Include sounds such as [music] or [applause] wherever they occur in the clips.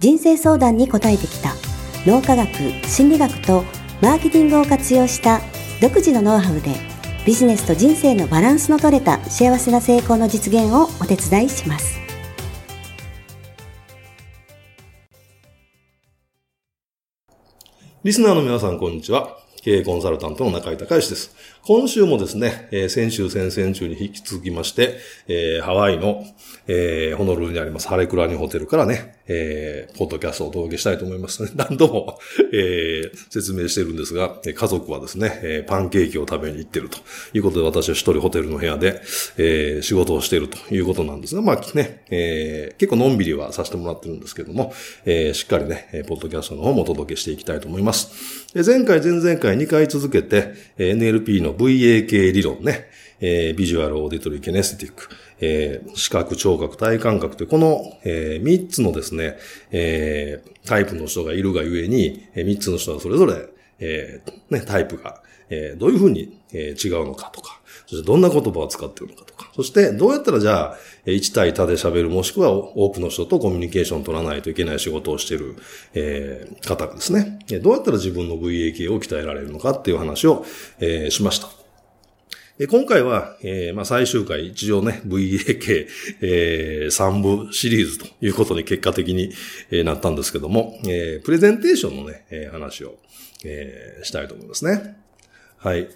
人生相談に応えてきた脳科学、心理学とマーケティングを活用した独自のノウハウでビジネスと人生のバランスの取れた幸せな成功の実現をお手伝いします。リスナーの皆さん、こんにちは。経営コンサルタントの中井隆義です。今週もですね、えー、先週、先々週に引き続きまして、えー、ハワイの、えー、ホノルルにありますハレクラニホテルからね、えー、ポッドキャストをお届けしたいと思います。[laughs] 何度も、えー、説明してるんですが、家族はですね、えー、パンケーキを食べに行ってるということで、私は一人ホテルの部屋で、えー、仕事をしているということなんですが、まあね、えー、結構のんびりはさせてもらってるんですけども、えー、しっかりね、ポッドキャストの方もお届けしていきたいと思います。前回、前々回2回続けて、NLP の VAK 理論ね、えー、 Visual、Auditory、Kinesthetic、えー、視覚、聴覚、体感覚という、この、えー、3つのですね、えー、タイプの人がいるがゆえに、えー、3つの人がそれぞれ、えー、ね、タイプが、えー、どういうふうに、えー、違うのかとか、そしてどんな言葉を使っているのかとか、そしてどうやったらじゃあ、1対多で喋るもしくは多くの人とコミュニケーションを取らないといけない仕事をしている、えー、方ですね、どうやったら自分の VAK を鍛えられるのかっていう話を、えー、しました。今回は、えー、まあ、最終回、一応ね、VAK、えー、3部シリーズということに結果的に、え、なったんですけども、えー、プレゼンテーションのね、え、話を、えー、したいと思いますね。はい。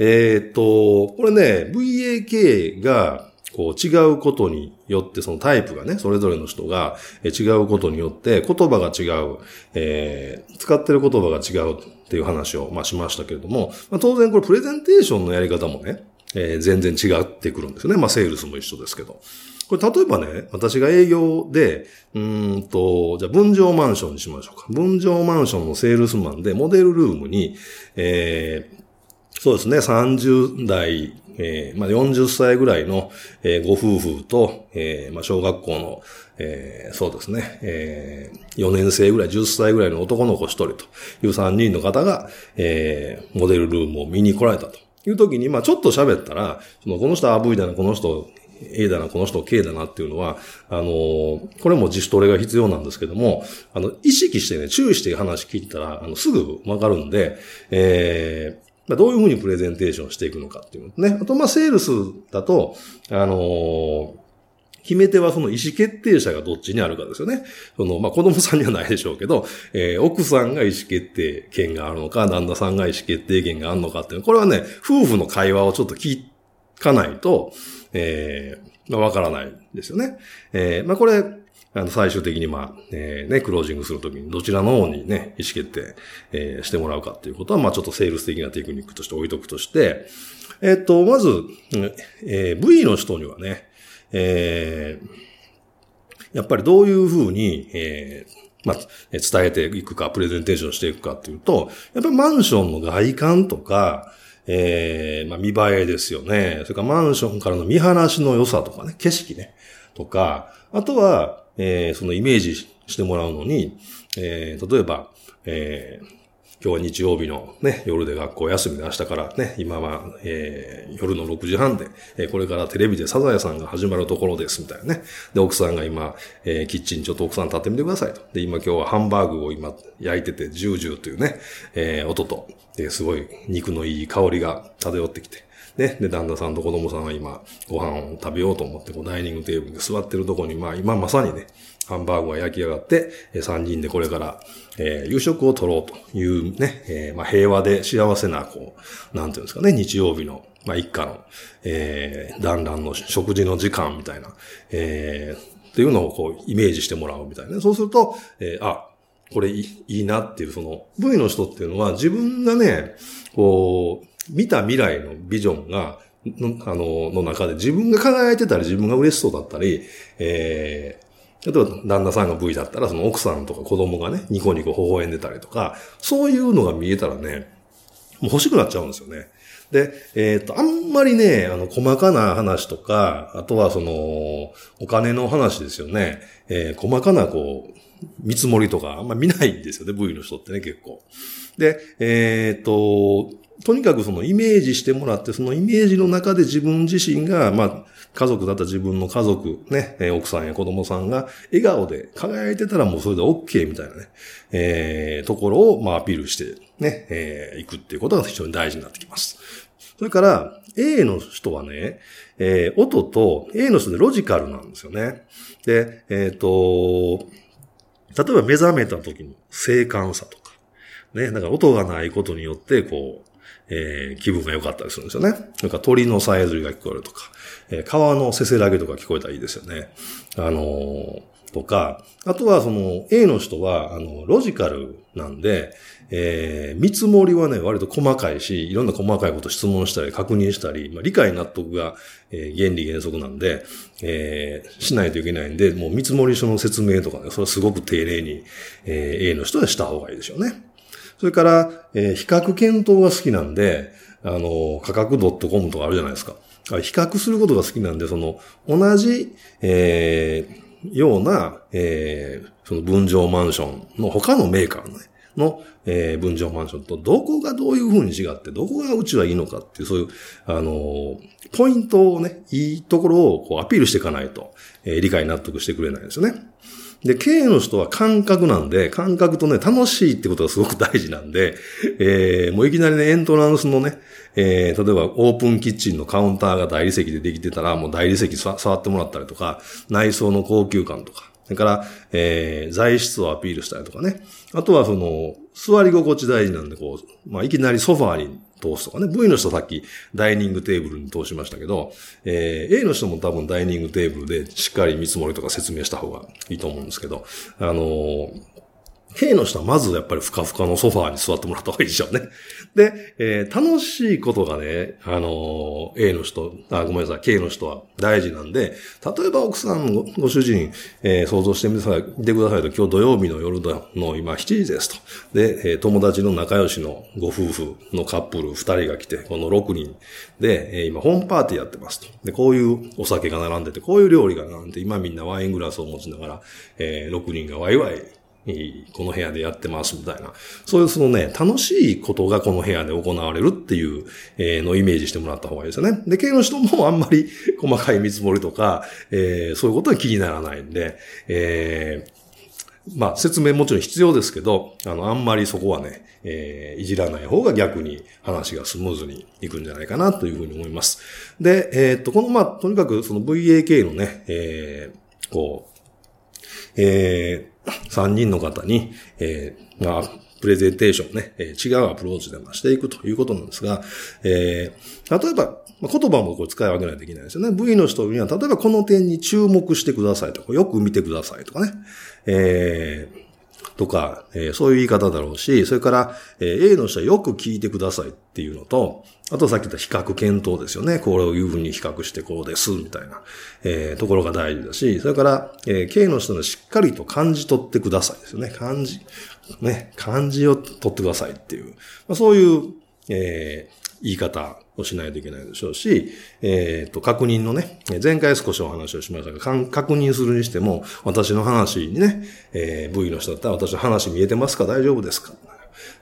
えー、っと、これね、VAK が、こう違うことによって、そのタイプがね、それぞれの人が違うことによって言葉が違う、えー、使ってる言葉が違うっていう話を、まあ、しましたけれども、まあ、当然これプレゼンテーションのやり方もね、えー、全然違ってくるんですよね。まあ、セールスも一緒ですけど。これ例えばね、私が営業で、うんと、じゃあ分譲マンションにしましょうか。分譲マンションのセールスマンでモデルルームに、えー、そうですね、30代えー、まあ、40歳ぐらいの、えー、ご夫婦と、えー、まあ、小学校の、えー、そうですね、えー、4年生ぐらい、10歳ぐらいの男の子1人という3人の方が、えー、モデルルームを見に来られたという時に、まあ、ちょっと喋ったら、その、この人は V だな、この人 A だな、この人 K だなっていうのは、あのー、これも自主トレが必要なんですけども、あの、意識してね、注意して話聞いたら、あの、すぐわかるんで、えー、まあ、どういうふうにプレゼンテーションしていくのかっていうね。あと、まあ、セールスだと、あのー、決め手はその意思決定者がどっちにあるかですよね。その、まあ、子供さんにはないでしょうけど、えー、奥さんが意思決定権があるのか、旦那さんが意思決定権があるのかっていうこれはね、夫婦の会話をちょっと聞かないと、えー、まあ、わからないですよね。えー、まあ、これ、あの、最終的にまあ、えー、ね、クロージングするときにどちらの方にね、意思決定、えー、してもらうかっていうことは、まあちょっとセールス的なテクニックとして置いとくとして、えっと、まず、えー、V の人にはね、えー、やっぱりどういうふうに、えー、まあ、伝えていくか、プレゼンテーションしていくかっていうと、やっぱりマンションの外観とか、えー、まあ見栄えですよね。それからマンションからの見晴らしの良さとかね、景色ね、とか、あとは、えー、そのイメージしてもらうのに、えー、例えば、えー、今日は日曜日のね、夜で学校休みで明日からね、今は、えー、夜の6時半で、えー、これからテレビでサザエさんが始まるところです、みたいなね。で、奥さんが今、えー、キッチンちょっと奥さん立ってみてくださいと。で、今今日はハンバーグを今焼いてて、ジュージューというね、えー、音と、すごい肉のいい香りが漂ってきて、ね、で、旦那さんと子供さんは今、ご飯を食べようと思って、こう、ダイニングテーブルに座ってるとこに、まあ、今まさにね、ハンバーグが焼き上がって、三人でこれから、えー、夕食を取ろうというね、えー、まあ、平和で幸せな、こう、なんていうんですかね、日曜日の、まあ、一家の、えー、団らんの食事の時間みたいな、えー、っていうのをこう、イメージしてもらうみたいな、ね。そうすると、えー、あ、これいいいいなっていう、その、V の人っていうのは自分がね、こう、見た未来のビジョンが、の、あの、の中で自分が輝いてたり自分が嬉しそうだったり、ええ例えば旦那さんが V だったら、その奥さんとか子供がね、ニコニコ微笑んでたりとか、そういうのが見えたらね、もう欲しくなっちゃうんですよね。で、えっ、と、あんまりね、あの、細かな話とか、あとはその、お金の話ですよね。えー、細かなこう、見積もりとかあんま見ないんですよね、V の人ってね、結構。で、えっ、と、とにかくそのイメージしてもらって、そのイメージの中で自分自身が、まあ、家族だった自分の家族、ね、奥さんや子供さんが笑顔で輝いてたらもうそれで OK みたいなね、えー、ところを、まあ、アピールして、ね、えー、いくっていうことが非常に大事になってきます。それから、A の人はね、えー、音と A の人でロジカルなんですよね。で、えっ、ー、と、例えば目覚めた時の静観さとか、ね、だから音がないことによって、こう、えー、気分が良かったりするんですよね。なんか鳥のさえずりが聞こえるとか、えー、川のせせらぎとか聞こえたらいいですよね。あのー、とか、あとはその A の人は、あの、ロジカルなんで、えー、見積もりはね、割と細かいし、いろんな細かいこと質問したり、確認したり、まあ、理解納得が、えー、原理原則なんで、えー、しないといけないんで、もう見積もり書の説明とかね、それはすごく丁寧に、えー、A の人はした方がいいでしょうね。それから、えー、比較検討が好きなんで、あの、価格 .com とかあるじゃないですか。比較することが好きなんで、その、同じ、えー、ような、えー、その分譲マンションの他のメーカーのね、の、えー、分譲マンションとどこがどういう風に違って、どこがうちはいいのかっていう、そういう、あのー、ポイントをね、いいところをこうアピールしていかないと、えー、理解納得してくれないですよね。で、K の人は感覚なんで、感覚とね、楽しいってことがすごく大事なんで、えー、もういきなりね、エントランスのね、えー、例えばオープンキッチンのカウンターが大理石でできてたら、もう大理石触ってもらったりとか、内装の高級感とか、それから、えー、材質をアピールしたりとかね。あとはその、座り心地大事なんで、こう、まあ、いきなりソファーに通すとかね。V の人さっきダイニングテーブルに通しましたけど、えー、A の人も多分ダイニングテーブルでしっかり見積もりとか説明した方がいいと思うんですけど、あのー K の人はまずやっぱりふかふかのソファーに座ってもらった方がいいでしょうね。で、えー、楽しいことがね、あのー、A の人、あ、ごめんなさい、K の人は大事なんで、例えば奥さんご、ご主人、えー、想像してみてくださいと、今日土曜日の夜の今7時ですと。で、えー、友達の仲良しのご夫婦のカップル2人が来て、この6人で、えー、今ホームパーティーやってますと。で、こういうお酒が並んでて、こういう料理が並んで、今みんなワイングラスを持ちながら、えー、6人がワイワイこの部屋でやってますみたいな。そういうそのね、楽しいことがこの部屋で行われるっていう、のをイメージしてもらった方がいいですよね。で、系の人もあんまり [laughs] 細かい見積もりとか、えー、そういうことは気にならないんで、えー、まあ、説明もちろん必要ですけど、あの、あんまりそこはね、えー、いじらない方が逆に話がスムーズにいくんじゃないかなというふうに思います。で、えー、っと、この、まあ、とにかくその VAK のね、えー、こう、えー、3人の方に、えー、まあ、プレゼンテーションね、えー、違うアプローチでしていくということなんですが、えー、例えば、ま、言葉もこう使い分けないといけないですよね。V の人には、例えばこの点に注目してくださいとか、よく見てくださいとかね。えーとか、えー、そういう言い方だろうし、それから、えー、A の人はよく聞いてくださいっていうのと、あとさっき言った比較検討ですよね。これをいうふうに比較してこうです、みたいな、えー、ところが大事だし、それから、えー、K の人はしっかりと感じ取ってくださいですよね。感じ、ね、漢字を取ってくださいっていう、まあ、そういう、えー、言い方をしないといけないでしょうし、えっ、ー、と、確認のね、前回少しお話をしましたが、確認するにしても、私の話にね、えー、V の人だったら私の話見えてますか？大丈夫ですか？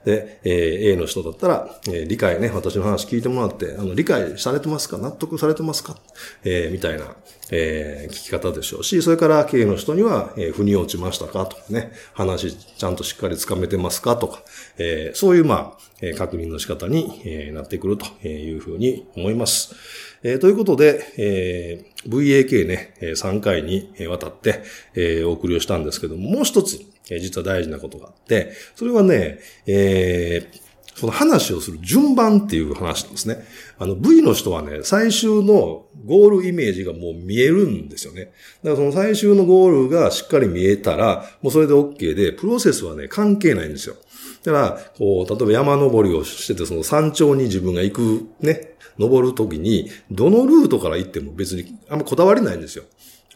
で、えー、A の人だったら、えー、理解ね、私の話聞いてもらって、あの、理解されてますか？納得されてますか？えー、みたいな、えー、聞き方でしょうし、それから K の人には、えー、腑に落ちましたか？とかね、話ちゃんとしっかりつかめてますか？とか、えー、そういう、まあ、えー、確認の仕方に、えー、なってくるというふうに思います。えー、ということで、えー、VAK ね、3回にわたって、えー、お送りをしたんですけども、もう一つ、えー、実は大事なことがあって、それはね、えー、その話をする順番っていう話なんですね。あの V の人はね、最終のゴールイメージがもう見えるんですよね。だからその最終のゴールがしっかり見えたら、もうそれで OK で、プロセスはね、関係ないんですよ。だから、こう、例えば山登りをしてて、その山頂に自分が行く、ね、登るときに、どのルートから行っても別にあんまこだわりないんですよ。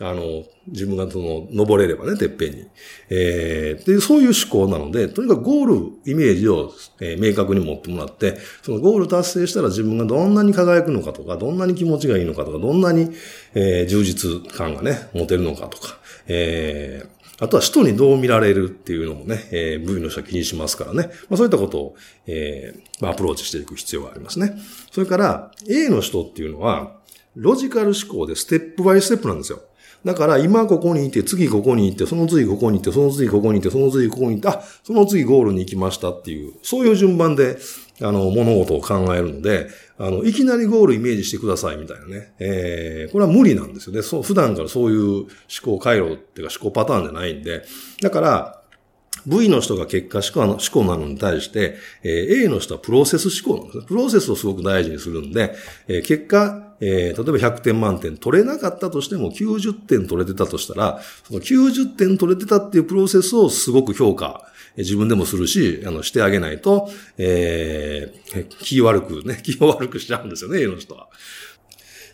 あの、自分がその、登れればね、てっぺんに。えー、で、そういう思考なので、とにかくゴール、イメージを、えー、明確に持ってもらって、そのゴール達成したら自分がどんなに輝くのかとか、どんなに気持ちがいいのかとか、どんなに、えー、充実感がね、持てるのかとか、えー、あとは人にどう見られるっていうのもね、えー、V の人は気にしますからね。まあそういったことを、えー、まあアプローチしていく必要がありますね。それから、A の人っていうのは、ロジカル思考でステップバイステップなんですよ。だから今ここにいて、次ここに行って、その次ここに行って、その次ここに行って、その次ここに行って、あ、その次ゴールに行きましたっていう、そういう順番で、あの、物事を考えるので、あの、いきなりゴールイメージしてくださいみたいなね。えー、これは無理なんですよね。そう、普段からそういう思考回路っていうか思考パターンじゃないんで。だから、V の人が結果思考なのに対して、A の人はプロセス思考なんですね。プロセスをすごく大事にするんで、結果、えー、例えば100点満点取れなかったとしても90点取れてたとしたら、その90点取れてたっていうプロセスをすごく評価、自分でもするし、あの、してあげないと、えー、気悪くね、気を悪くしちゃうんですよね、A の人は。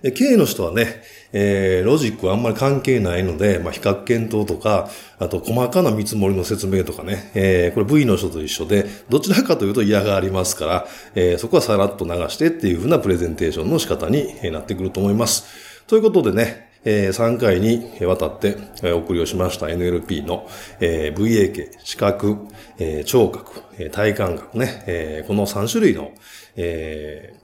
K の人はね、えー、ロジックはあんまり関係ないので、まあ、比較検討とか、あと細かな見積もりの説明とかね、えー、これ V の人と一緒で、どちらかというと嫌がありますから、えー、そこはさらっと流してっていうふうなプレゼンテーションの仕方になってくると思います。ということでね、えー、3回にわたってお送りをしました NLP の、えー、VAK 視覚、えー、聴覚、体感覚ね、えー、この3種類の、え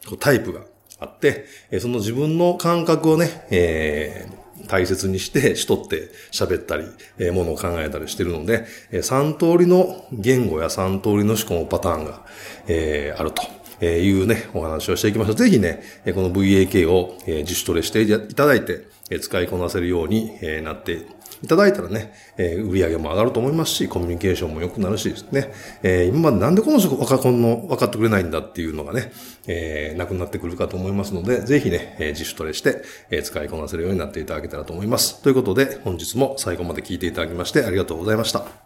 ー、タイプがあって、その自分の感覚をね、えー、大切にして、しとって喋ったり、えー、ものを考えたりしてるので、えー、3通りの言語や3通りの思考パターンが、えー、あると。えいうね、お話をしていきましょう。ぜひね、この VAK を自主トレしていただいて、使いこなせるようになっていただいたらね、えー、売り上げも上がると思いますし、コミュニケーションも良くなるしですね、えー、今までなんでこの人若者の分かってくれないんだっていうのがね、えー、なくなってくるかと思いますので、ぜひね、え、自主トレして、え、使いこなせるようになっていただけたらと思います。ということで、本日も最後まで聞いていただきましてありがとうございました。